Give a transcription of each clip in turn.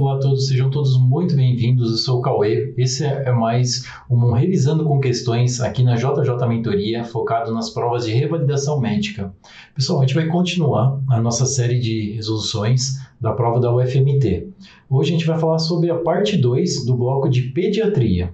Olá a todos, sejam todos muito bem-vindos. Eu sou o Cauê. Esse é mais um Revisando com Questões aqui na JJ Mentoria, focado nas provas de revalidação médica. Pessoal, a gente vai continuar a nossa série de resoluções da prova da UFMT. Hoje a gente vai falar sobre a parte 2 do bloco de pediatria.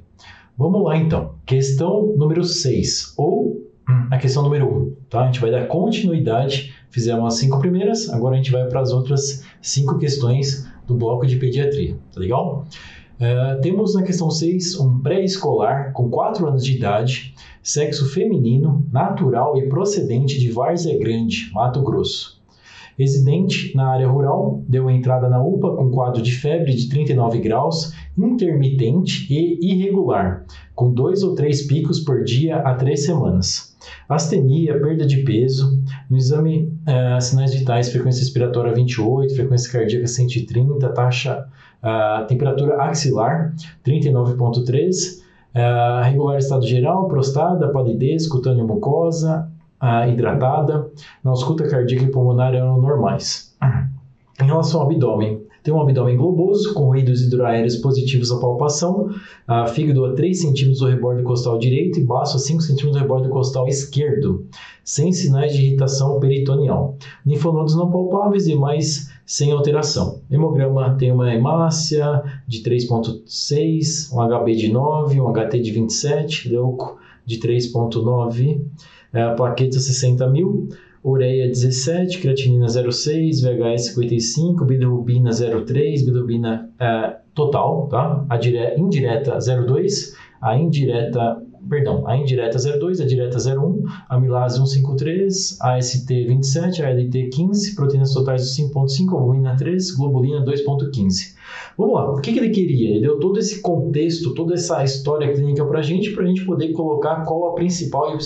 Vamos lá então. Questão número 6, ou a questão número 1, um, tá? A gente vai dar continuidade. Fizemos as cinco primeiras, agora a gente vai para as outras cinco questões do bloco de pediatria, tá legal? Uh, temos na questão 6 um pré-escolar com 4 anos de idade, sexo feminino, natural e procedente de Várzea Grande, Mato Grosso. Residente na área rural, deu entrada na UPA com quadro de febre de 39 graus, intermitente e irregular, com dois ou três picos por dia há três semanas. Astenia, perda de peso, no exame uh, sinais vitais, frequência respiratória 28, frequência cardíaca 130, taxa, uh, temperatura axilar 39.3, uh, regular estado geral, prostada, palidez, cutânea mucosa, uh, hidratada, na ausculta cardíaca e pulmonar eram normais. Em relação ao abdômen, tem um abdômen globoso, com ruídos hidroaéreos positivos à palpação, uh, fígado a 3 cm do rebordo costal direito e baço a 5 cm do rebordo costal esquerdo, sem sinais de irritação peritoneal. Linfonodos não palpáveis e mais sem alteração. Hemograma tem uma hemácia de 3.6, um HB de 9, um HT de 27, leuco de 3.9, uh, plaquetas 60 mil, ureia 17, creatinina 0,6, VHS 55, bilirrubina 0,3, bilirrubina uh, total, tá? A dire... indireta 0,2, a indireta, perdão, a indireta 0,2, a direta 0,1, amilase 153, AST 27, ALT 15, proteínas totais 5,5, albumina 3, globulina 2,15. Vamos lá, o que, que, ele queria? Ele deu todo esse contexto, toda essa história clínica para a gente, para a gente poder colocar qual a principal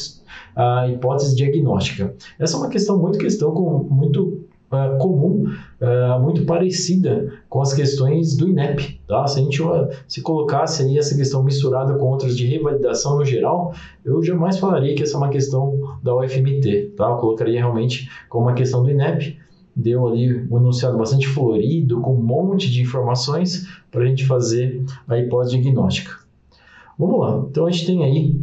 a hipótese diagnóstica. Essa é uma questão muito questão com, muito uh, comum, uh, muito parecida com as questões do INEP. Tá? Se a gente uh, se colocasse aí essa questão misturada com outras de revalidação no geral, eu jamais falaria que essa é uma questão da UFMT. Tá? Eu colocaria realmente como uma questão do INEP deu ali um enunciado bastante florido, com um monte de informações para a gente fazer a hipótese diagnóstica. Vamos lá, então a gente tem aí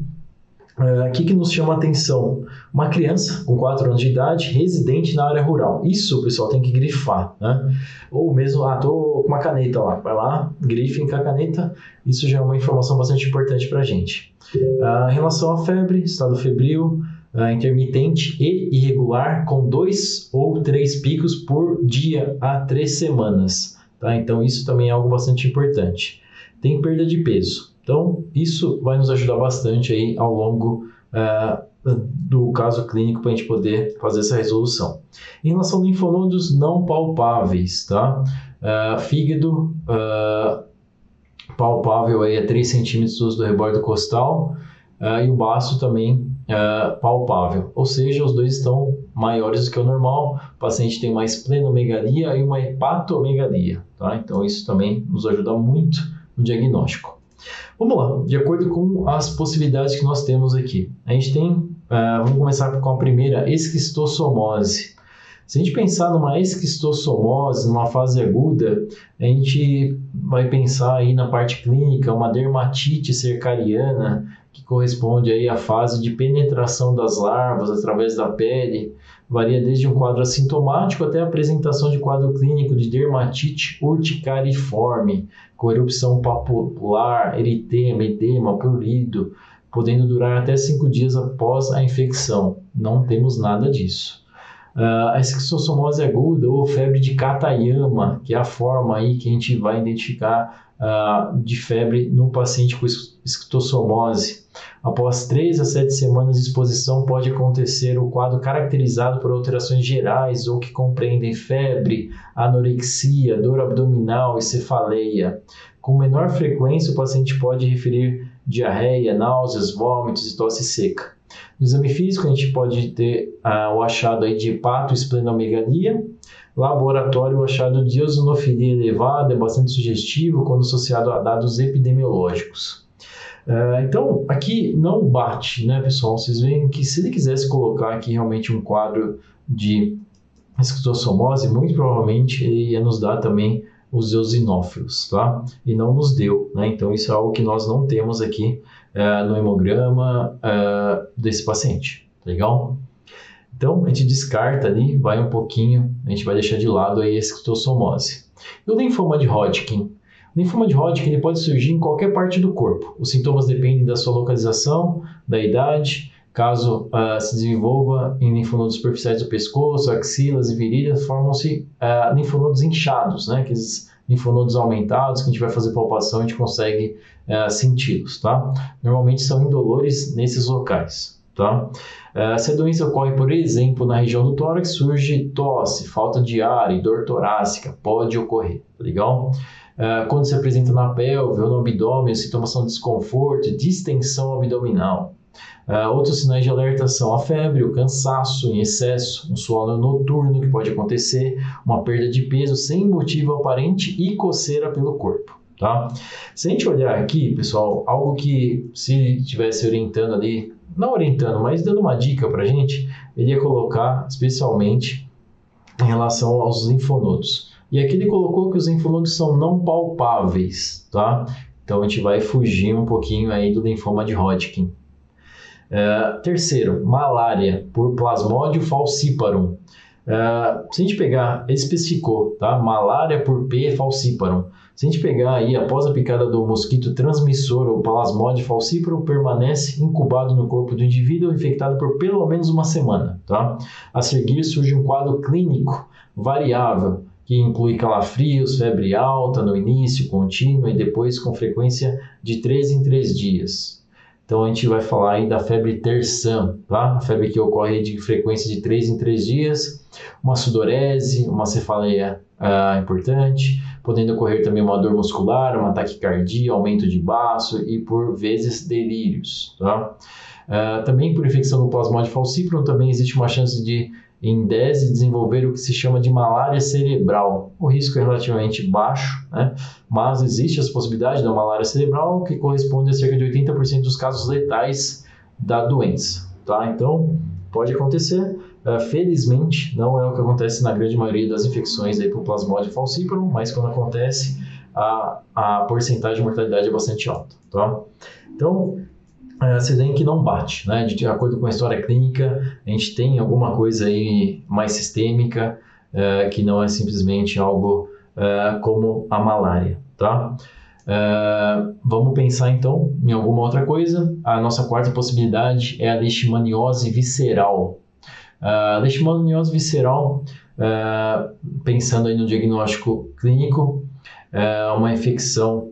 o uh, que, nos chama a atenção? Uma criança com 4 anos de idade, residente na área rural. Isso, pessoal, tem que grifar, né? Ou mesmo, ah, tô com uma caneta lá. Vai lá, grifem com a caneta. Isso já é uma informação bastante importante para a gente. Uh, em relação à febre, estado febril, uh, intermitente e irregular, com dois ou três picos por dia há três semanas. Tá? Então, isso também é algo bastante importante. Tem perda de peso. Então, isso vai nos ajudar bastante aí ao longo uh, do caso clínico para a gente poder fazer essa resolução. Em relação a linfonodos não palpáveis, tá? Uh, fígado uh, palpável aí a 3 centímetros do rebordo costal e o baço também palpável, ou seja, os dois estão maiores do que o normal. O paciente tem uma esplenomegalia e uma hepatomegalia, tá? Então, isso também nos ajuda muito no diagnóstico. Vamos lá, de acordo com as possibilidades que nós temos aqui. A gente tem, uh, vamos começar com a primeira, esquistossomose. Se a gente pensar numa esquistossomose, numa fase aguda, a gente vai pensar aí na parte clínica, uma dermatite cercariana, que corresponde aí à fase de penetração das larvas através da pele, varia desde um quadro assintomático até a apresentação de quadro clínico de dermatite urticariforme, com erupção papular, eritema, edema, prurido, podendo durar até cinco dias após a infecção. Não temos nada disso. Uh, a esquistossomose aguda ou febre de Katayama, que é a forma aí que a gente vai identificar uh, de febre no paciente com esquistossomose. Após 3 a 7 semanas de exposição, pode acontecer o quadro caracterizado por alterações gerais ou que compreendem febre, anorexia, dor abdominal e cefaleia. Com menor frequência, o paciente pode referir diarreia, náuseas, vômitos e tosse seca. No exame físico, a gente pode ter ah, o achado aí de hepatoesplenomegalia. Laboratório, o achado de eosinofilia elevada é bastante sugestivo quando associado a dados epidemiológicos. Uh, então, aqui não bate, né, pessoal? Vocês veem que se ele quisesse colocar aqui realmente um quadro de esquistossomose, muito provavelmente ele ia nos dar também os eosinófilos, tá? E não nos deu, né? Então isso é algo que nós não temos aqui uh, no hemograma uh, desse paciente, tá legal? Então a gente descarta ali, vai um pouquinho, a gente vai deixar de lado aí a esquistossomose. E o linfoma de Hodgkin? Linfoma de Hodgkin ele pode surgir em qualquer parte do corpo. Os sintomas dependem da sua localização, da idade, Caso uh, se desenvolva em linfonodos superficiais do pescoço, axilas e virilhas, formam-se uh, linfonodos inchados, né? Aqueles linfonodos aumentados que a gente vai fazer palpação e a gente consegue uh, senti-los, tá? Normalmente são indolores nesses locais, tá? Uh, se a doença ocorre, por exemplo, na região do tórax, surge tosse, falta de ar e dor torácica, pode ocorrer, tá legal? Uh, quando se apresenta na pelve ou no abdômen, sintomas são desconforto e distensão abdominal. Uh, outros sinais de alerta são a febre, o cansaço em excesso, um sono noturno que pode acontecer, uma perda de peso sem motivo aparente e coceira pelo corpo. Tá? Se a gente olhar aqui, pessoal, algo que se estivesse orientando ali, não orientando, mas dando uma dica para a gente, ele ia colocar especialmente em relação aos linfonodos. E aqui ele colocou que os linfonodos são não palpáveis, tá? Então a gente vai fugir um pouquinho aí do linfoma de Hodgkin. Uh, terceiro, malária por Plasmodium falciparum. Uh, se a gente pegar, ele especificou, tá? Malária por P falciparum. Se a gente pegar aí, após a picada do mosquito transmissor ou Plasmodium falciparum, permanece incubado no corpo do indivíduo infectado por pelo menos uma semana, tá? A seguir surge um quadro clínico variável, que inclui calafrios, febre alta no início, contínua e depois com frequência de 3 em 3 dias. Então a gente vai falar aí da febre terçã, tá? A febre que ocorre de frequência de 3 em 3 dias, uma sudorese, uma cefaleia uh, importante, podendo ocorrer também uma dor muscular, uma taquicardia, aumento de baço e por vezes delírios, tá? Uh, também por infecção do plasmode falciparum também existe uma chance de em 10 desenvolver o que se chama de malária cerebral. O risco é relativamente baixo, né? mas existe a possibilidade da malária cerebral, que corresponde a cerca de 80% dos casos letais da doença. Tá? Então, pode acontecer. Uh, felizmente, não é o que acontece na grande maioria das infecções aí por plasmodium falciparum, mas quando acontece, a, a porcentagem de mortalidade é bastante alta. Tá? Então, é, tem que não bate, né? De acordo com a história clínica, a gente tem alguma coisa aí mais sistêmica, é, que não é simplesmente algo é, como a malária, tá? É, vamos pensar então em alguma outra coisa. A nossa quarta possibilidade é a leishmaniose visceral. A leishmaniose visceral, pensando aí no diagnóstico clínico, é uma infecção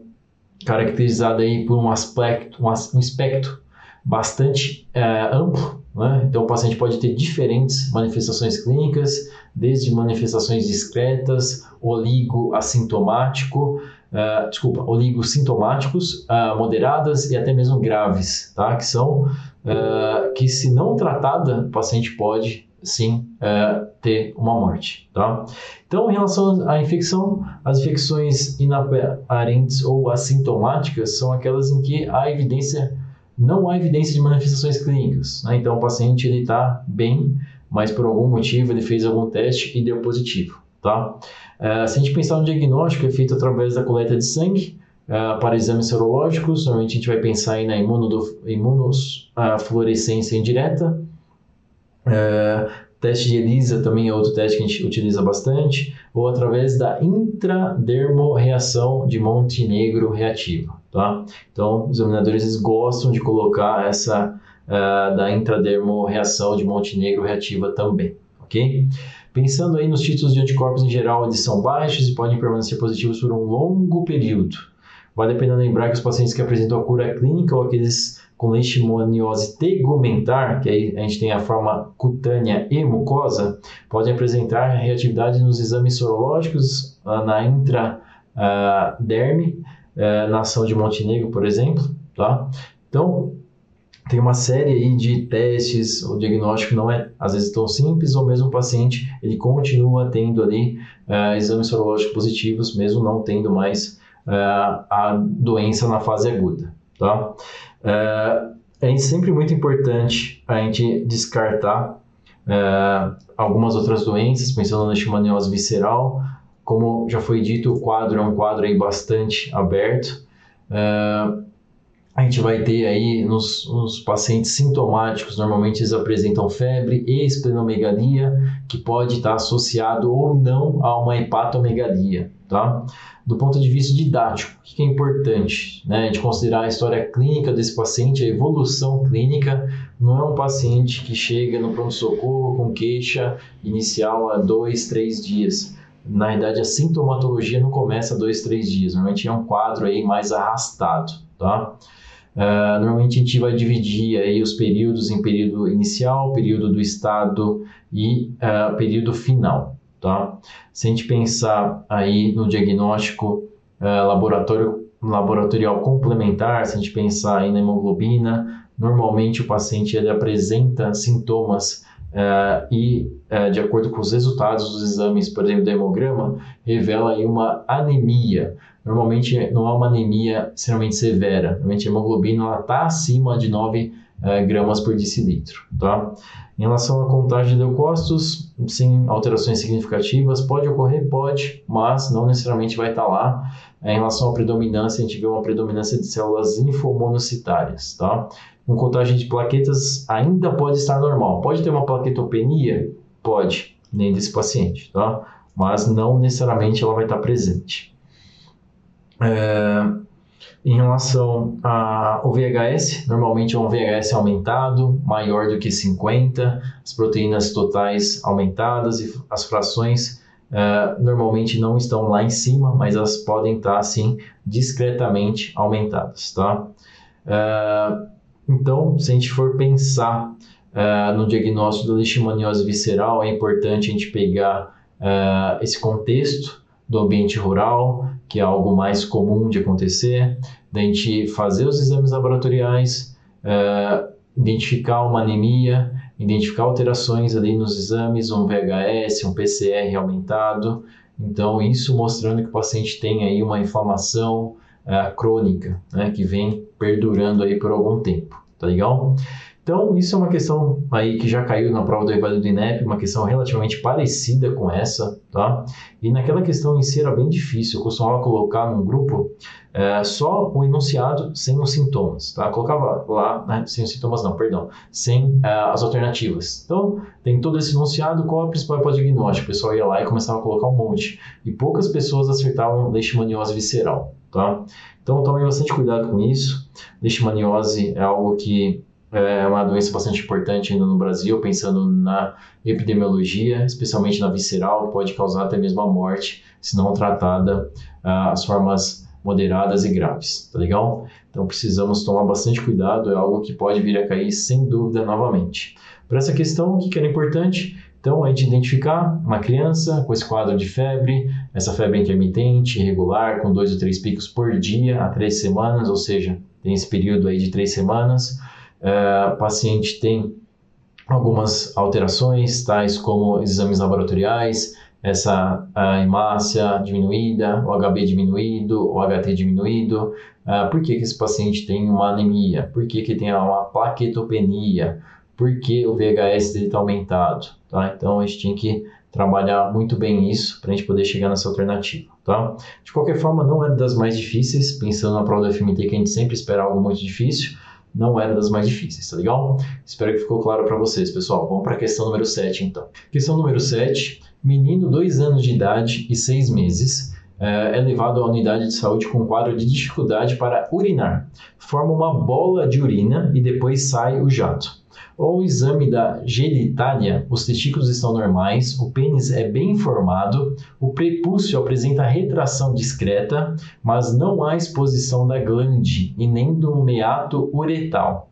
caracterizada aí por um aspecto, um, um espectro bastante é, amplo. Né? Então, o paciente pode ter diferentes manifestações clínicas, desde manifestações discretas, oligo assintomático, uh, desculpa, oligosintomáticos, uh, moderadas e até mesmo graves, tá? Que são uh, que, se não tratada, o paciente pode sim uh, ter uma morte, tá? Então, em relação à infecção, as infecções inaparentes ou assintomáticas são aquelas em que há evidência não há evidência de manifestações clínicas. Né? Então, o paciente ele está bem, mas por algum motivo ele fez algum teste e deu positivo. Tá? Uh, se a gente pensar no diagnóstico, é feito através da coleta de sangue uh, para exames serológicos. Normalmente a gente vai pensar aí na imunofluorescência indireta. Uh, teste de ELISA também é outro teste que a gente utiliza bastante. Ou através da intradermorreação de Montenegro reativa tá? Então, os examinadores eles gostam de colocar essa uh, da intradermorreação de Montenegro reativa também, ok? Pensando aí nos títulos de anticorpos em geral, eles são baixos e podem permanecer positivos por um longo período. Vale a pena lembrar que os pacientes que apresentam a cura clínica ou aqueles com leishmaniose tegumentar, que aí a gente tem a forma cutânea e mucosa, podem apresentar reatividade nos exames sorológicos uh, na intraderme, é, na ação de Montenegro, por exemplo, tá? Então, tem uma série aí de testes, o diagnóstico não é às vezes tão simples, ou mesmo o paciente ele continua tendo ali uh, exames sorológicos positivos, mesmo não tendo mais uh, a doença na fase aguda, tá? Uh, é sempre muito importante a gente descartar algumas outras doenças, pensando na leishmaniose visceral, como já foi dito, o quadro é um quadro aí bastante aberto. Uh, a gente vai ter aí nos, nos, pacientes sintomáticos, normalmente eles apresentam febre e esplenomegalia, que pode estar associado ou não a uma hepatomegalia, tá? Do ponto de vista didático, o que é importante? Né? Gente considerar a história clínica desse paciente, a evolução clínica, não é um paciente que chega no pronto-socorro com queixa inicial há dois, três dias. Na verdade, a sintomatologia não começa dois, três dias, normalmente é um quadro aí mais arrastado, tá? Uh, normalmente a gente vai dividir aí os períodos em período inicial, período do estado e uh, período final, tá? Se a gente pensar aí no diagnóstico uh, laboratório, laboratorial complementar, se a gente pensar aí na hemoglobina, normalmente o paciente ele apresenta sintomas e, de acordo com os resultados dos exames, por exemplo, do hemograma, revela aí uma anemia, normalmente não é uma anemia extremamente severa. Normalmente a hemoglobina está acima de 9 eh, gramas por decilitro. Tá? Em relação à contagem de leucócitos, sem alterações significativas, pode ocorrer? Pode, mas não necessariamente vai estar tá lá. Em relação à predominância, a gente vê uma predominância de células infomonocitárias. Tá? Com contagem de plaquetas, ainda pode estar normal. Pode ter uma plaquetopenia? Pode, nem desse paciente, tá? mas não necessariamente ela vai estar presente. É, em relação ao VHS, normalmente é um VHS aumentado, maior do que 50, as proteínas totais aumentadas e as frações é, normalmente não estão lá em cima, mas elas podem estar assim discretamente aumentadas, tá? É, então, se a gente for pensar é, no diagnóstico da leishmaniose visceral, é importante a gente pegar esse contexto do ambiente rural, que é algo mais comum de acontecer, da gente fazer os exames laboratoriais, uh, identificar uma anemia, identificar alterações ali nos exames, um VHS, um PCR aumentado. Então, isso mostrando que o paciente tem aí uma inflamação uh, crônica, né, que vem perdurando aí por algum tempo, tá legal? Então, isso é uma questão aí que já caiu na prova do Evaldo do INEP, uma questão relativamente parecida com essa, tá? E naquela questão em si era bem difícil, eu costumava colocar num grupo é, só o enunciado sem os sintomas, tá? Colocava lá, né, sem os sintomas não, perdão, sem é, as alternativas. Então, tem todo esse enunciado, qual é o principal diagnóstico? O pessoal ia lá e começava a colocar um monte. E poucas pessoas acertavam leishmaniose visceral, tá? Então, tomem bastante cuidado com isso. Leishmaniose é algo que é uma doença bastante importante ainda no Brasil, pensando na epidemiologia, especialmente na visceral, pode causar até mesmo a morte, se não tratada uh, as formas moderadas e graves, tá legal? Então precisamos tomar bastante cuidado, é algo que pode vir a cair sem dúvida novamente. Para essa questão, o que era importante? Então, é de identificar uma criança com esse quadro de febre, essa febre intermitente, irregular, com dois ou três picos por dia, há três semanas, ou seja, tem esse período aí de três semanas o paciente tem algumas alterações, tais como exames laboratoriais, essa a hemácia diminuída, o HB diminuído, o HT diminuído. Uh, por que, que esse paciente tem uma anemia? Por que, que tem uma plaquetopenia? Por que o VHS dele está aumentado? Tá? Então a gente tem que trabalhar muito bem isso para a gente poder chegar nessa alternativa. Tá? De qualquer forma, não é das mais difíceis, pensando na prova do FMT que a gente sempre espera algo muito difícil não era das mais difíceis, tá legal? Espero que ficou claro para vocês, pessoal. Vamos para a questão número 7, então. Questão número 7. Menino, 2 anos de idade e 6 meses, é levado à unidade de saúde com quadro de dificuldade para urinar. Forma uma bola de urina e depois sai o jato. O exame da genitália, os testículos estão normais, o pênis é bem formado, o prepúcio apresenta retração discreta, mas não há exposição da glande e nem do meato uretal.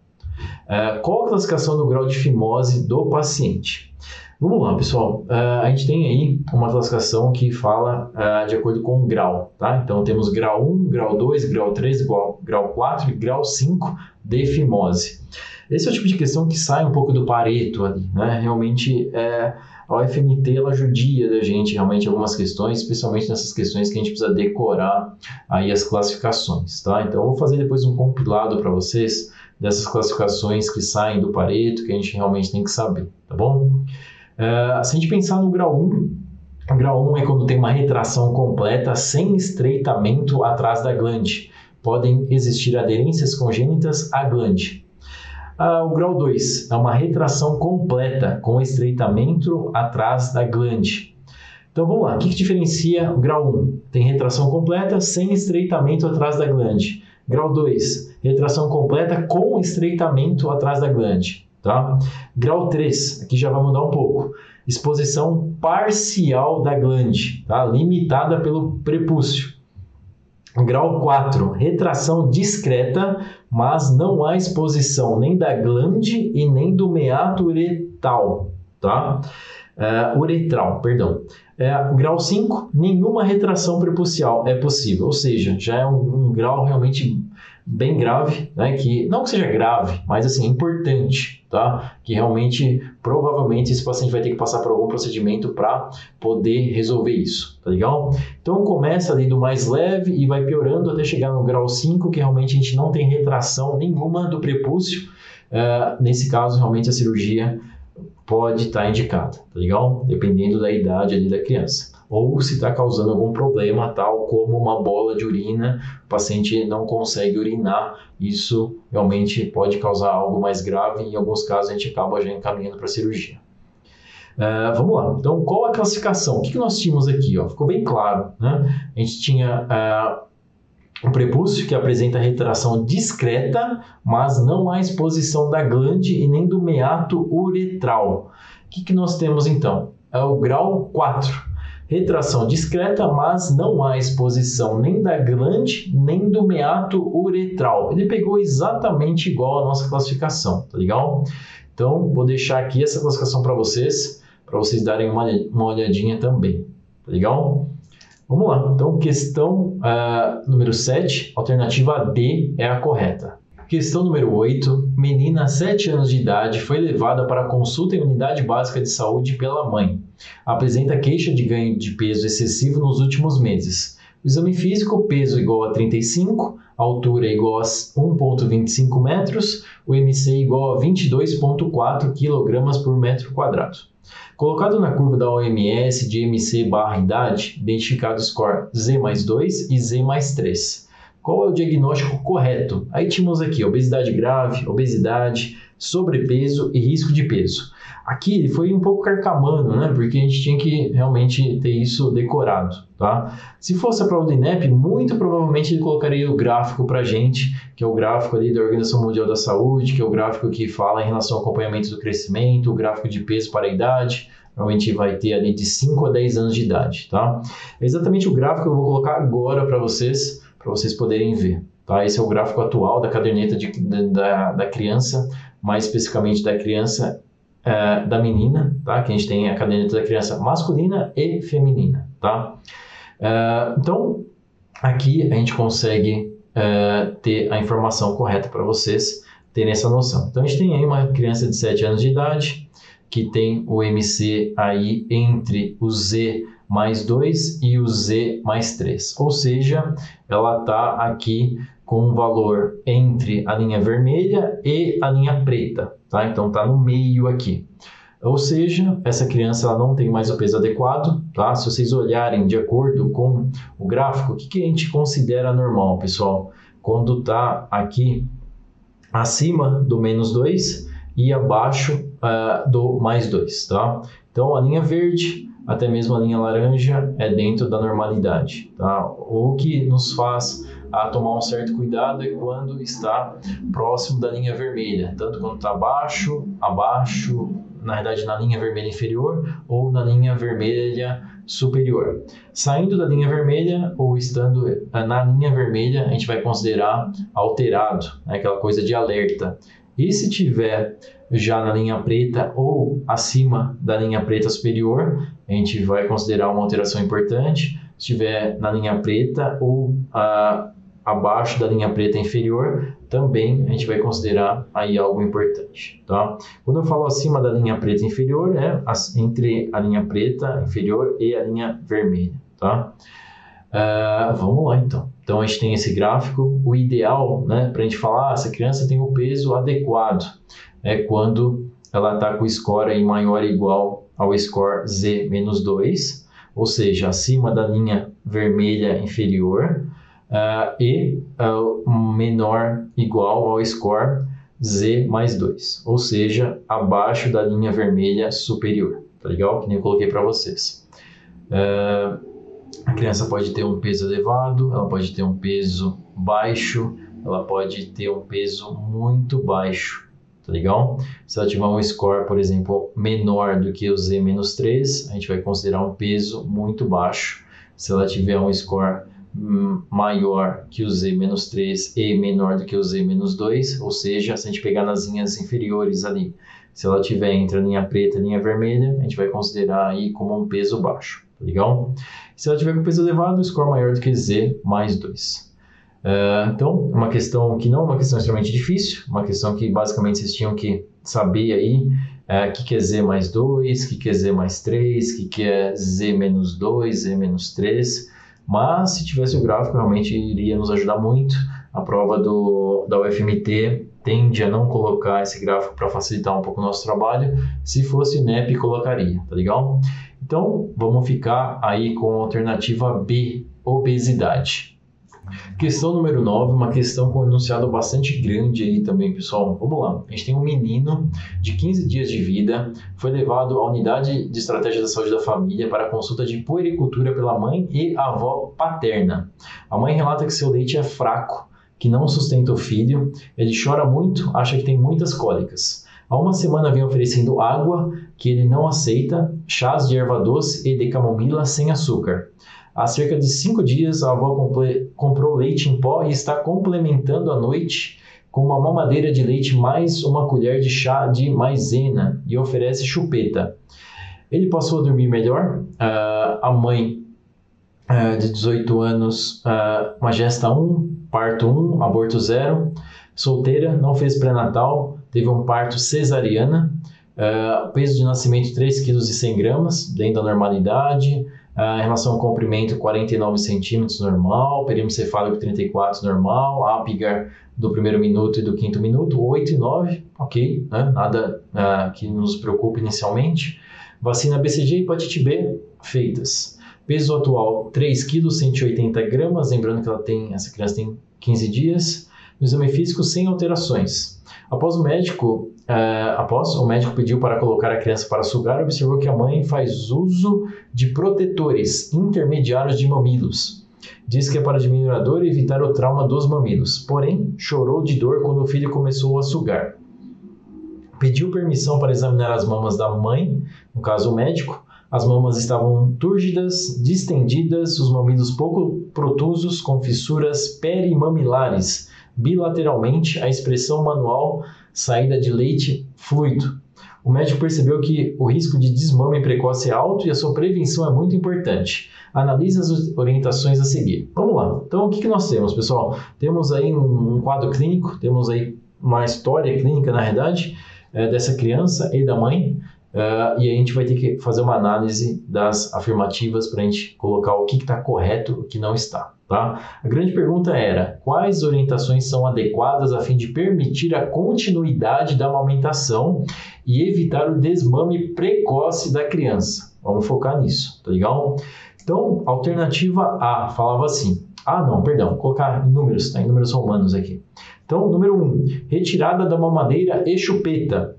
Uh, qual a classificação do grau de fimose do paciente? Vamos lá, pessoal. Uh, a gente tem aí uma classificação que fala uh, de acordo com o grau, tá? Então temos grau 1, grau 2, grau 3, grau, grau 4 e grau 5 de fimose. Esse é o tipo de questão que sai um pouco do pareto ali, né? Realmente é, a UFMT ela judia da gente realmente algumas questões, especialmente nessas questões que a gente precisa decorar aí as classificações, tá? Então eu vou fazer depois um compilado para vocês dessas classificações que saem do pareto, que a gente realmente tem que saber, tá bom? É, se a gente pensar no grau 1, Grau 1 é quando tem uma retração completa sem estreitamento atrás da glande. Podem existir aderências congênitas à glande. O grau 2 é uma retração completa com estreitamento atrás da glande. Então vamos lá, o que, que diferencia o grau 1? Tem retração completa sem estreitamento atrás da glande. Grau 2, retração completa com estreitamento atrás da glande. Tá? Grau 3, aqui já vai mudar um pouco. Exposição parcial da glande, tá? limitada pelo prepúcio. Grau 4, retração discreta, mas não há exposição nem da glande e nem do meato uretral, tá? Uh, uretral, perdão. Uh, grau 5, nenhuma retração prepucial é possível, ou seja, já é um, um grau realmente bem grave, né? Que não que seja grave, mas assim importante, tá? Que realmente, provavelmente, esse paciente vai ter que passar por algum procedimento para poder resolver isso, tá legal? Então começa ali do mais leve e vai piorando até chegar no grau 5, que realmente a gente não tem retração nenhuma do prepúcio. Uh, nesse caso, realmente a cirurgia pode estar tá indicada, tá legal? Dependendo da idade ali da criança ou se está causando algum problema, tal como uma bola de urina, o paciente não consegue urinar, isso realmente pode causar algo mais grave e em alguns casos a gente acaba já encaminhando para cirurgia. Uh, vamos lá, então qual a classificação? O que, que nós tínhamos aqui? Ó? Ficou bem claro, né? A gente tinha uh, um prepúcio que apresenta retração discreta, mas não há exposição da glande e nem do meato uretral. O que, que nós temos então? É o grau 4 retração discreta, mas não há exposição nem da glande nem do meato uretral. Ele pegou exatamente igual a nossa classificação, tá legal? Então, vou deixar aqui essa classificação para vocês, para vocês darem uma, uma olhadinha também, tá legal? Vamos lá, então questão uh, número 7, alternativa D é a correta. Questão número 8. Menina, 7 anos de idade, foi levada para consulta em unidade básica de saúde pela mãe. Apresenta queixa de ganho de peso excessivo nos últimos meses. O exame físico, peso igual a 35, altura igual a 1,25 metros, o MC igual a 22,4 kg por metro quadrado. Colocado na curva da OMS de MC barra idade, identificado score Z mais 2 e Z mais 3. Qual é o diagnóstico correto? Aí tínhamos aqui obesidade grave, obesidade, sobrepeso e risco de peso. Aqui foi um pouco carcamano, né? Porque a gente tinha que realmente ter isso decorado, tá? Se fosse a prova do INEP, muito provavelmente ele colocaria o gráfico para gente, que é o gráfico ali da Organização Mundial da Saúde, que é o gráfico que fala em relação ao acompanhamento do crescimento, o gráfico de peso para a idade, Normalmente vai ter ali de 5 a 10 anos de idade, tá? É exatamente o gráfico que eu vou colocar agora para vocês, para vocês poderem ver. Tá? Esse é o gráfico atual da caderneta de, da, da criança, mais especificamente da criança é, da menina, tá? que a gente tem a caderneta da criança masculina e feminina. Tá? É, então, aqui a gente consegue é, ter a informação correta para vocês terem essa noção. Então, a gente tem aí uma criança de 7 anos de idade, que tem o MC aí entre o Z mais 2 e o Z mais 3. Ou seja, ela está aqui com um valor entre a linha vermelha e a linha preta, tá? Então está no meio aqui. Ou seja, essa criança ela não tem mais o peso adequado, tá? Se vocês olharem de acordo com o gráfico, o que, que a gente considera normal, pessoal? Quando está aqui acima do menos 2 e abaixo uh, do mais 2, tá? Então, a linha verde até mesmo a linha laranja é dentro da normalidade. Tá? O que nos faz a tomar um certo cuidado é quando está próximo da linha vermelha, tanto quando está abaixo, abaixo, na verdade na linha vermelha inferior ou na linha vermelha superior. Saindo da linha vermelha ou estando eh, na linha vermelha, a gente vai considerar alterado, né? aquela coisa de alerta. E se tiver já na linha preta ou acima da linha preta superior, a gente vai considerar uma alteração importante. Se estiver na linha preta ou a, abaixo da linha preta inferior, também a gente vai considerar aí algo importante, tá? Quando eu falo acima da linha preta inferior, é entre a linha preta inferior e a linha vermelha, tá? Uh, vamos lá então. Então a gente tem esse gráfico. O ideal, né, para a gente falar, ah, essa criança tem o peso adequado, é quando ela está com o score aí maior ou igual ao score Z menos 2, ou seja, acima da linha vermelha inferior, uh, e uh, menor igual ao score Z mais 2, ou seja, abaixo da linha vermelha superior. Tá legal? Que nem eu coloquei para vocês. Uh, a criança pode ter um peso elevado, ela pode ter um peso baixo, ela pode ter um peso muito baixo, tá legal? Se ela tiver um score, por exemplo, menor do que o Z-3, a gente vai considerar um peso muito baixo. Se ela tiver um score maior que o Z-3 e menor do que o Z-2, ou seja, se a gente pegar nas linhas inferiores ali, se ela tiver entre a linha preta e a linha vermelha, a gente vai considerar aí como um peso baixo, tá legal? Se ela tiver com peso elevado, o score maior do que Z mais 2. Uh, então, é uma questão que não é uma questão extremamente difícil, uma questão que basicamente vocês tinham que saber aí o uh, que, que é Z mais 2, o que, que é Z mais 3, o que, que é Z menos 2, Z menos 3. Mas se tivesse o gráfico, realmente iria nos ajudar muito. A prova do, da UFMT tende a não colocar esse gráfico para facilitar um pouco o nosso trabalho. Se fosse o NEP, colocaria, tá legal? Então, vamos ficar aí com a alternativa B, obesidade. Questão número 9, uma questão com um enunciado bastante grande aí também, pessoal. Vamos lá. A gente tem um menino de 15 dias de vida, foi levado à unidade de estratégia da saúde da família para consulta de puericultura pela mãe e avó paterna. A mãe relata que seu leite é fraco, que não sustenta o filho, ele chora muito, acha que tem muitas cólicas. Há uma semana vem oferecendo água que ele não aceita, chás de erva doce e de camomila sem açúcar. Há cerca de cinco dias, a avó comprou leite em pó e está complementando a noite com uma mamadeira de leite mais uma colher de chá de maisena e oferece chupeta. Ele passou a dormir melhor. Uh, a mãe uh, de 18 anos, uh, uma gesta 1, parto 1, aborto 0, solteira, não fez pré-natal, teve um parto cesariana, peso de nascimento 3,1 kg, dentro da normalidade, Uh, em relação ao comprimento, 49 centímetros normal, perímetro cefálico 34 normal, Apgar do primeiro minuto e do quinto minuto, 8 e 9, ok, né? nada uh, que nos preocupe inicialmente. Vacina BCG e hepatite B feitas. Peso atual 3 kg, 180 gramas, lembrando que ela tem, essa criança tem 15 dias. No exame físico sem alterações. Após o médico Uh, após, o médico pediu para colocar a criança para sugar, observou que a mãe faz uso de protetores intermediários de mamilos. Diz que é para diminuir a dor e evitar o trauma dos mamilos, porém chorou de dor quando o filho começou a sugar. Pediu permissão para examinar as mamas da mãe, no caso o médico. As mamas estavam túrgidas, distendidas, os mamilos pouco protusos, com fissuras perimamilares. Bilateralmente, a expressão manual saída de leite fluido. O médico percebeu que o risco de desmame precoce é alto e a sua prevenção é muito importante. Analise as orientações a seguir. Vamos lá. Então, o que, que nós temos, pessoal? Temos aí um, quadro clínico, temos aí uma história clínica, na realidade, é, dessa criança e da mãe. Uh, e a gente vai ter que fazer uma análise das afirmativas para a gente colocar o que está correto e o que não está. Tá? A grande pergunta era: quais orientações são adequadas a fim de permitir a continuidade da amamentação e evitar o desmame precoce da criança? Vamos focar nisso, tá legal? Então, alternativa A falava assim: ah, não, perdão, colocar em números, tá? Em números romanos aqui. Então, número 1, um, retirada da mamadeira e chupeta.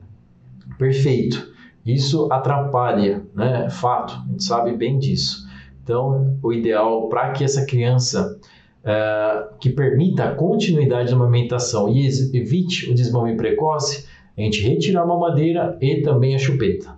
Perfeito. Isso atrapalha, né? Fato, a gente sabe bem disso. Então, o ideal para que essa criança uh, que permita a continuidade da amamentação e evite o desmame precoce, a gente retirar a mamadeira e também a chupeta.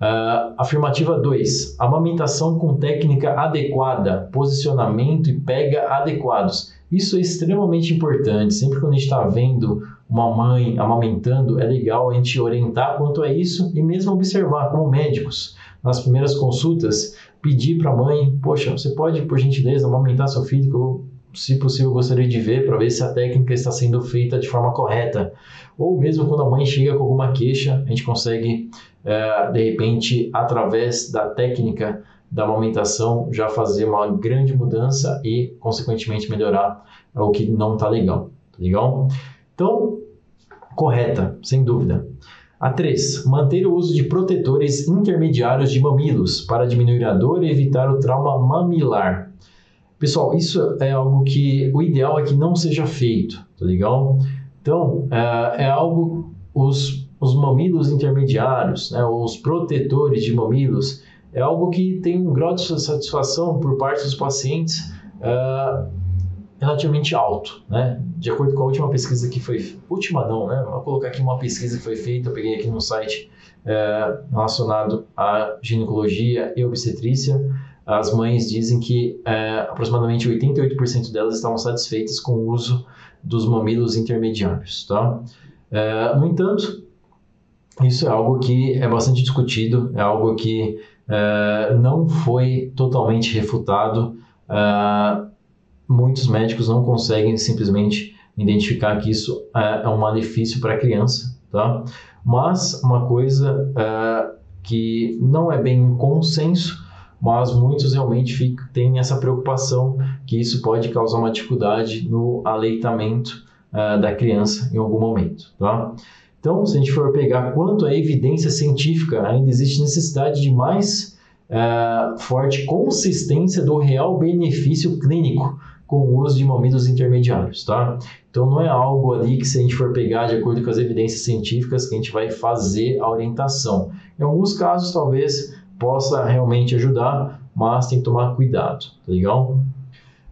Uh, afirmativa 2. Amamentação com técnica adequada, posicionamento e pega adequados. Isso é extremamente importante. Sempre quando a gente está vendo uma mãe amamentando, é legal a gente orientar quanto a isso e mesmo observar como médicos. Nas primeiras consultas, pedir para a mãe, poxa, você pode, por gentileza, amamentar seu filho, que eu, se possível, gostaria de ver para ver se a técnica está sendo feita de forma correta. Ou mesmo quando a mãe chega com alguma queixa, a gente consegue, é, de repente, através da técnica da amamentação, já fazer uma grande mudança e, consequentemente, melhorar o que não está legal. Tá legal? Então, correta, sem dúvida. A 3. Manter o uso de protetores intermediários de mamilos para diminuir a dor e evitar o trauma mamilar. Pessoal, isso é algo que o ideal é que não seja feito, tá legal? Então, é, é algo, os, os mamilos intermediários, né, os protetores de mamilos, é algo que tem um grau de satisfação por parte dos pacientes uh, relativamente alto, né? De acordo com a última pesquisa que foi, última não, né? Vou colocar aqui uma pesquisa que foi feita, eu peguei aqui no site uh, relacionado à ginecologia e obstetrícia. As mães dizem que uh, aproximadamente 88% delas estavam satisfeitas com o uso dos mamilos intermediários, tá? no entanto, isso é algo que é bastante discutido, é algo que não foi totalmente refutado uh, muitos médicos não conseguem simplesmente identificar que isso uh, é um malefício para a criança, tá? Mas uma coisa uh, que não é bem um consenso, mas muitos realmente têm essa preocupação que isso pode causar uma dificuldade no aleitamento da criança em algum momento, tá? Então, se a gente for pegar quanto à evidência científica, ainda existe necessidade de mais uh, forte consistência do real benefício clínico com o uso de mamilos intermediários, tá? Então não é algo ali que se a gente for pegar de acordo com as evidências científicas que a gente vai fazer a orientação. Em alguns casos talvez possa realmente ajudar, mas tem que tomar cuidado, tá legal?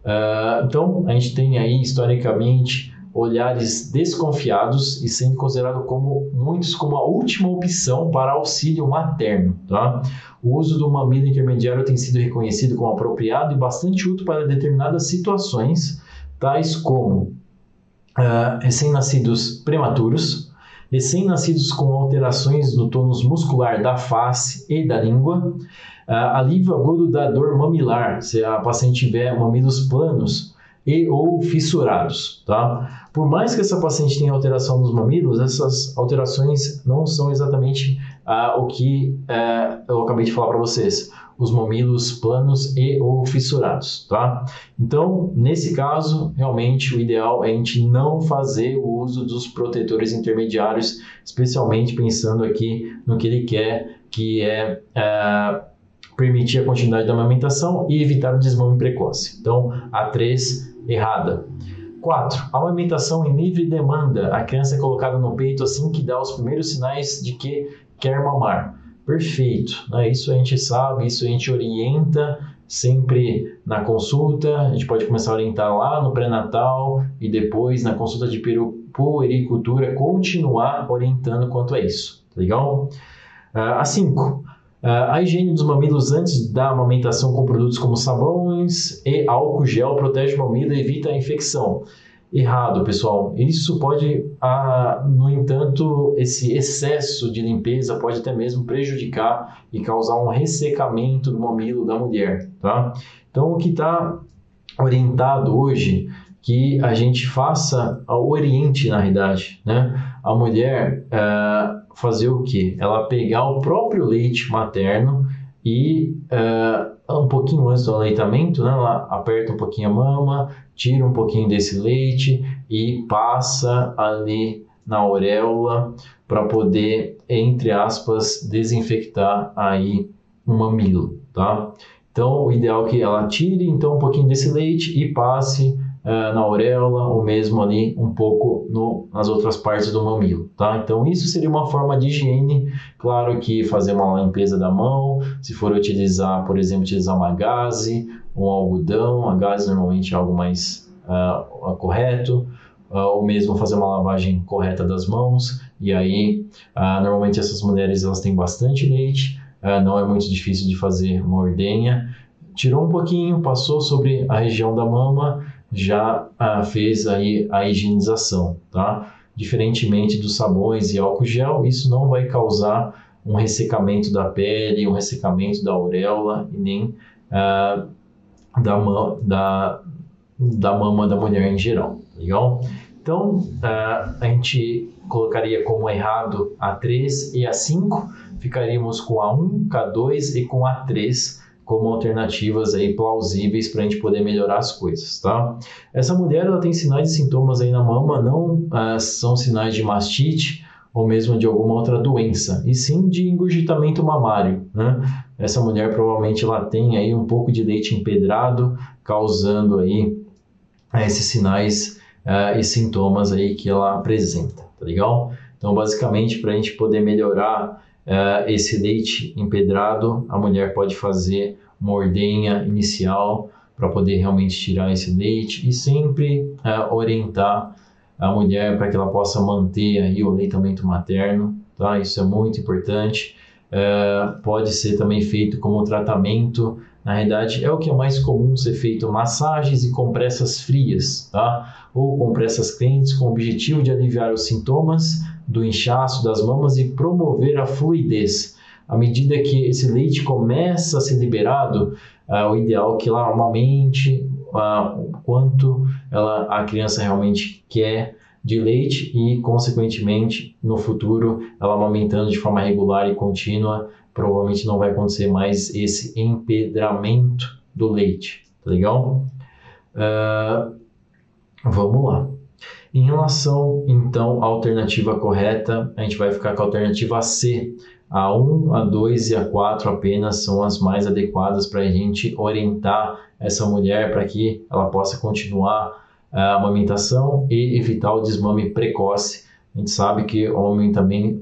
Uh, então a gente tem aí historicamente olhares desconfiados e sendo considerado como muitos como a última opção para auxílio materno, tá? O uso do mamilo intermediário tem sido reconhecido como apropriado e bastante útil para determinadas situações, tais como uh, recém-nascidos prematuros, recém-nascidos com alterações no tônus muscular da face e da língua, uh, alívio agudo da dor mamilar, se a paciente tiver mamilos planos e ou fissurados, tá? Por mais que essa paciente tenha alteração nos mamilos, essas alterações não são exatamente ah, o que eh, eu acabei de falar para vocês, os mamilos planos e ou fissurados, tá? Então, nesse caso, realmente o ideal é a gente não fazer o uso dos protetores intermediários, especialmente pensando aqui no que ele quer, que é, é permitir a continuidade da amamentação e evitar o desmame precoce. Então, a 3 errada. 4. Amamentação em livre demanda. A criança é colocada no peito assim que dá os primeiros sinais de que quer mamar. Perfeito, né? isso a gente sabe, isso a gente orienta sempre na consulta. A gente pode começar a orientar lá no pré-natal e depois na consulta de puericultura continuar orientando quanto a isso, tá legal? Uh, a 5. Uh, a higiene dos mamilos antes da amamentação com produtos como sabões e álcool gel protege o mamilo e evita a infecção errado, pessoal. Isso pode, ah, no entanto, esse excesso de limpeza pode até mesmo prejudicar e causar um ressecamento do mamilo da mulher, tá? Então, o que está orientado hoje que a gente faça oriente na realidade, né? A mulher é, fazer o que? Ela pegar o próprio leite materno e é, um pouquinho antes do aleitamento, né? Ela aperta um pouquinho a mama, tira um pouquinho desse leite e passa ali na auréola para poder, entre aspas, desinfectar aí o mamilo, tá? Então, o ideal é que ela tire então um pouquinho desse leite e passe uh, na auréola ou mesmo ali um pouco no, nas outras partes do mamilo, tá? Então isso seria uma forma de higiene, claro que fazer uma limpeza da mão, se for utilizar, por exemplo, utilizar uma gaze, um algodão, a gaze normalmente é algo mais uh, correto, uh, ou mesmo fazer uma lavagem correta das mãos, e aí normalmente essas mulheres elas têm bastante leite, não é muito difícil de fazer uma ordenha, tirou um pouquinho, passou sobre a região da mama, já ah, fez aí a higienização, tá? Diferentemente dos sabões e álcool gel, isso não vai causar um ressecamento da pele, um ressecamento da auréola e nem ah, da, da, da mama da mulher em geral, legal? Então, ah, a gente colocaria como errado a 3 e a 5, ficaríamos com a 1, K2 e com a 3, como alternativas aí plausíveis para a gente poder melhorar as coisas, tá? Essa mulher ela tem sinais e sintomas aí na mama, não ah, são sinais de mastite ou mesmo de alguma outra doença, e sim de engurgitamento mamário. Né? Essa mulher provavelmente ela tem aí um pouco de leite empedrado, causando aí eh, esses sinais uh, e sintomas aí que ela apresenta, tá legal? Então, basicamente, para a gente poder melhorar uh, esse leite empedrado, a mulher pode fazer uma ordenha inicial para poder realmente tirar esse leite e sempre uh, orientar a mulher para que ela possa manter aí o leitamento materno, tá? Isso é muito importante. Uh, pode ser também feito como tratamento. Na realidade, é o que é mais comum ser feito massagens e compressas frias, tá? Ou compressas quentes com o objetivo de aliviar os sintomas do inchaço das mamas e promover a fluidez. À medida que esse leite começa a ser liberado, uh, o ideal é que ela amamente uh, o quanto ela, a criança realmente quer de leite e, consequentemente, no futuro, ela amamentando de forma regular e contínua, provavelmente não vai acontecer mais esse empedramento do leite, tá legal? Uh, vamos lá. Em relação, então, à alternativa correta, a gente vai ficar com a alternativa C. A 1, a 2 e a 4 apenas são as mais adequadas para a gente orientar essa mulher para que ela possa continuar a amamentação e evitar o desmame precoce. A gente sabe que o,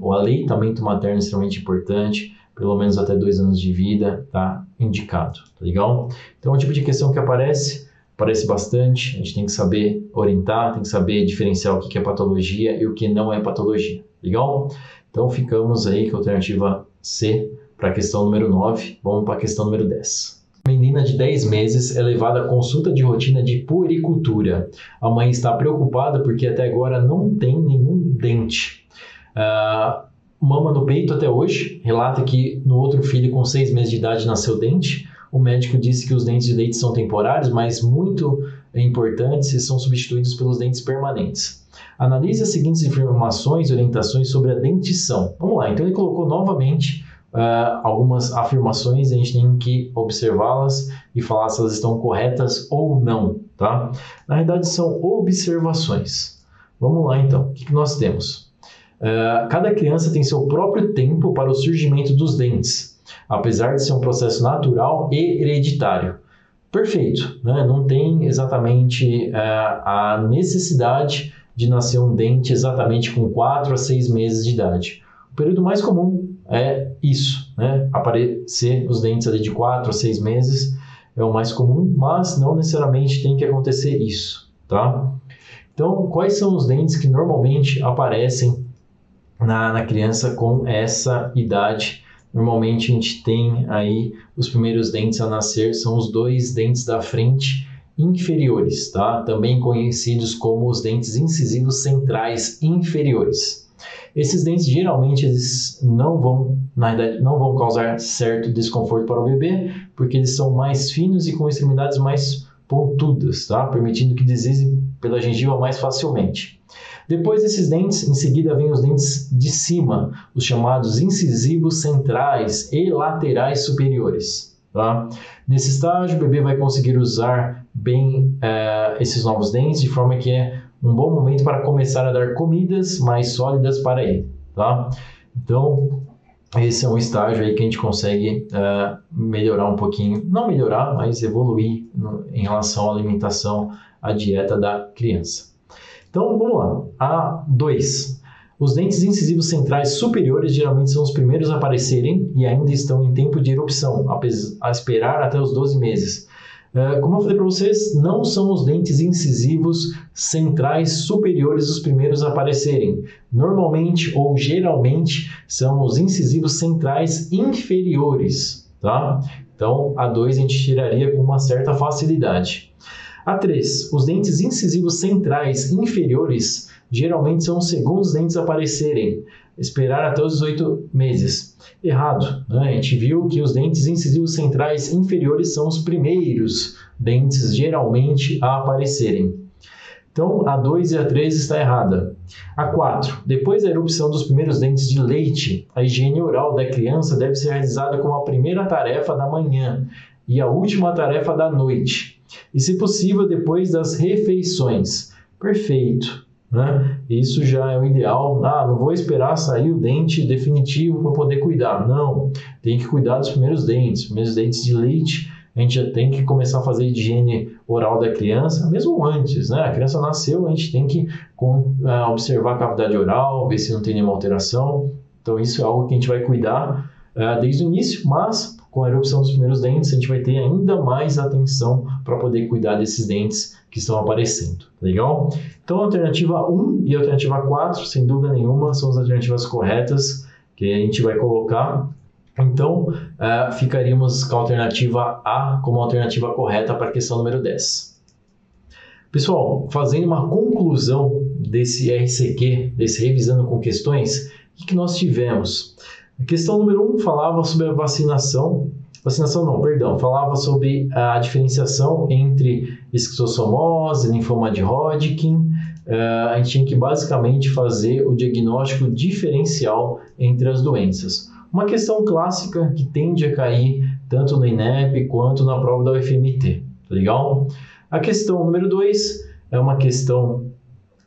o aleitamento materno é extremamente importante, pelo menos até dois anos de vida, tá indicado, tá legal? Então, é um tipo de questão que aparece, aparece bastante, a gente tem que saber orientar, tem que saber diferenciar o que é patologia e o que não é patologia, legal? Então, ficamos aí com a alternativa C para a questão número 9, vamos para a questão número 10. Menina de 10 meses é levada à consulta de rotina de puericultura. A mãe está preocupada porque até agora não tem nenhum dente. Uh, mama no peito até hoje, relata que no outro filho com 6 meses de idade nasceu dente. O médico disse que os dentes de leite são temporários, mas muito importantes e são substituídos pelos dentes permanentes. Analise as seguintes informações e orientações sobre a dentição. Vamos lá, então ele colocou novamente uh, algumas afirmações, a gente tem que observá-las e falar se elas estão corretas ou não, tá? Na verdade, são observações. Vamos lá, então. O que, que nós temos? Uh, cada criança tem seu próprio tempo para o surgimento dos dentes, apesar de ser um processo natural e hereditário. Perfeito, né? não tem exatamente uh, a necessidade de nascer um dente exatamente com 4 a 6 meses de idade. O período mais comum é isso, né? Aparecer os dentes ali de 4 a 6 meses é o mais comum, mas não necessariamente tem que acontecer isso, tá? Então, quais são os dentes que normalmente aparecem na, na criança com essa idade? Normalmente a gente tem aí os primeiros dentes a nascer, são os dois dentes da frente inferiores, tá? Também conhecidos como os dentes incisivos centrais inferiores. Esses dentes geralmente eles não vão, na verdade, não vão causar certo desconforto para o bebê, porque eles são mais finos e com extremidades mais pontudas, tá? Permitindo que deslizem pela gengiva mais facilmente. Depois desses dentes, em seguida vem os dentes de cima, os chamados incisivos centrais e laterais superiores. Tá? Nesse estágio, o bebê vai conseguir usar bem é, esses novos dentes de forma que é um bom momento para começar a dar comidas mais sólidas para ele, tá? Então, esse é um estágio aí que a gente consegue uh, melhorar um pouquinho, não melhorar, mas evoluir no, em relação à alimentação, à dieta da criança. Então, vamos lá. A 2. Os dentes incisivos centrais superiores geralmente são os primeiros a aparecerem e ainda estão em tempo de erupção, a esperar até os 12 meses. É, como eu falei para vocês, não são os dentes incisivos centrais superiores os primeiros a aparecerem. Normalmente ou geralmente são os incisivos centrais inferiores, tá? Então, a 2 a gente tiraria com uma certa facilidade. A 3, os dentes incisivos centrais inferiores geralmente são os segundos dentes a aparecerem esperar até os 18 meses. Errado. Né? A gente viu que os dentes incisivos centrais inferiores são os primeiros dentes geralmente a aparecerem. Então, a 2 e a 3 está errada. A 4. Depois da erupção dos primeiros dentes de leite, a higiene oral da criança deve ser realizada como a primeira tarefa da manhã e a última tarefa da noite. E, se possível, depois das refeições. Perfeito. Né? Isso já é o ideal. Ah, não vou esperar sair o dente definitivo para poder cuidar. Não, tem que cuidar dos primeiros dentes, primeiros dentes de leite. A gente já tem que começar a fazer higiene oral da criança, mesmo antes, né? A criança nasceu, a gente tem que uh, observar a cavidade oral, ver se não tem nenhuma alteração. Então, isso é algo que a gente vai cuidar uh, desde o início, mas com a erupção dos primeiros dentes, a gente vai ter ainda mais atenção para poder cuidar desses dentes que estão aparecendo. Legal? Então, a alternativa 1 e a alternativa 4, sem dúvida nenhuma, são as alternativas corretas que a gente vai colocar. Então, uh, ficaríamos com a alternativa A como alternativa correta para a questão número 10. Pessoal, fazendo uma conclusão desse RCQ, desse revisando com questões, o que, que nós tivemos? A questão número 1 um falava sobre a vacinação. Vacinação não, perdão, falava sobre a diferenciação entre esquistossomose, linfoma de Hodgkin. Uh, a gente tinha que basicamente fazer o diagnóstico diferencial entre as doenças. Uma questão clássica que tende a cair tanto no INEP quanto na prova da UFMT, tá legal? A questão número 2 é uma questão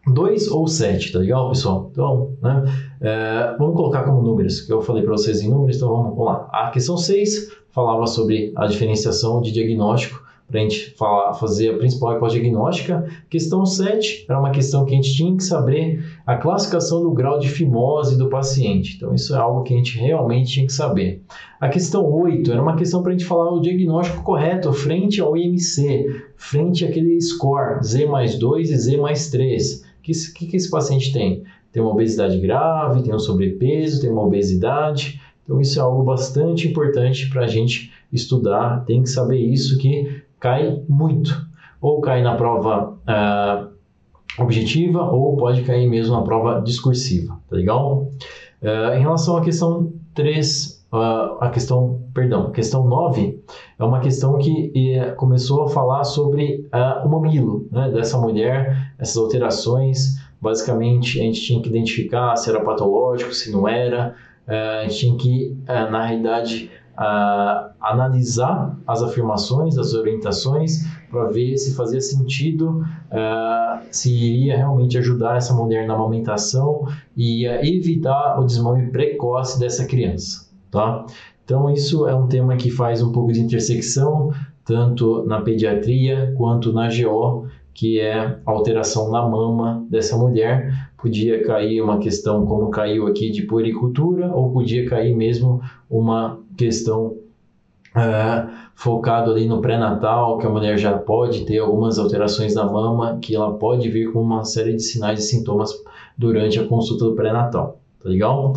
2 ou 7, tá legal, pessoal? Então, né, é, vamos colocar como números, que eu falei para vocês em números, então vamos, vamos lá. A questão 6 falava sobre a diferenciação de diagnóstico, para a gente falar, fazer a principal pós-diagnóstica. Questão 7 era uma questão que a gente tinha que saber a classificação do grau de fimose do paciente. Então, isso é algo que a gente realmente tinha que saber. A questão 8 era uma questão para a gente falar o diagnóstico correto frente ao IMC, frente àquele score Z mais 2 e Z mais 3 que, que, que esse paciente tem? Tem uma obesidade grave, tem um sobrepeso, tem uma obesidade. Então, isso é algo bastante importante para a gente estudar. Tem que saber isso que cai muito. Ou cai na prova uh, objetiva, ou pode cair mesmo na prova discursiva. Tá legal? Uh, em relação à questão 3, uh, ah, a questão, perdão, questão 9 é uma questão que uh, começou a falar sobre uh, o mamilo, né, dessa mulher, essas alterações. Basicamente, a gente tinha que identificar se era patológico, se não era. Uh, a gente tinha que, na realidade, analisar as afirmações, as orientações, para ver se fazia sentido, se iria realmente ajudar essa mulher na amamentação e evitar o desmame precoce dessa criança. Tá? Então, isso é um tema que faz um pouco de intersecção, tanto na pediatria quanto na GO, que é alteração na mama dessa mulher. Podia cair uma questão como caiu aqui de puericultura, ou podia cair mesmo uma questão uh, focado ali no pré-natal, que a mulher já pode ter algumas alterações na mama, que ela pode vir com uma série de sinais e sintomas durante a consulta do pré-natal, tá legal?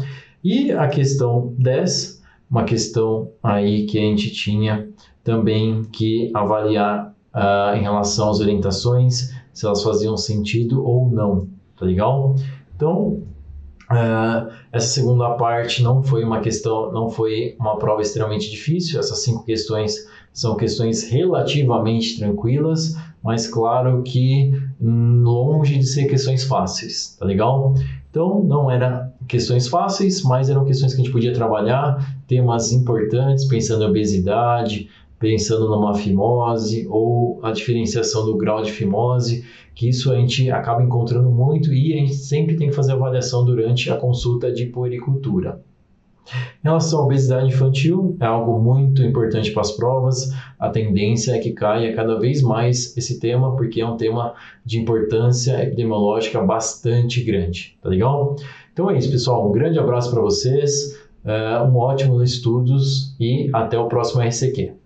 E a questão 10 uma questão aí que a gente tinha também que avaliar uh, em relação às orientações, se elas faziam sentido ou não, tá legal? Então, uh, essa segunda parte não foi uma questão, não foi uma prova extremamente difícil, essas cinco questões são questões relativamente tranquilas, mas claro que longe de ser questões fáceis, tá legal? Então, não eram questões fáceis, mas eram questões que a gente podia trabalhar, temas importantes, pensando em obesidade, pensando numa fimose ou a diferenciação do grau de fimose, que isso a gente acaba encontrando muito e a gente sempre tem que fazer avaliação durante a consulta de puericultura. Em relação à obesidade infantil, é algo muito importante para as provas. A tendência é que caia cada vez mais esse tema, porque é um tema de importância epidemiológica bastante grande, tá legal? Então é isso, pessoal. Um grande abraço para vocês, uh, um ótimo estudos e até o próximo RCQ.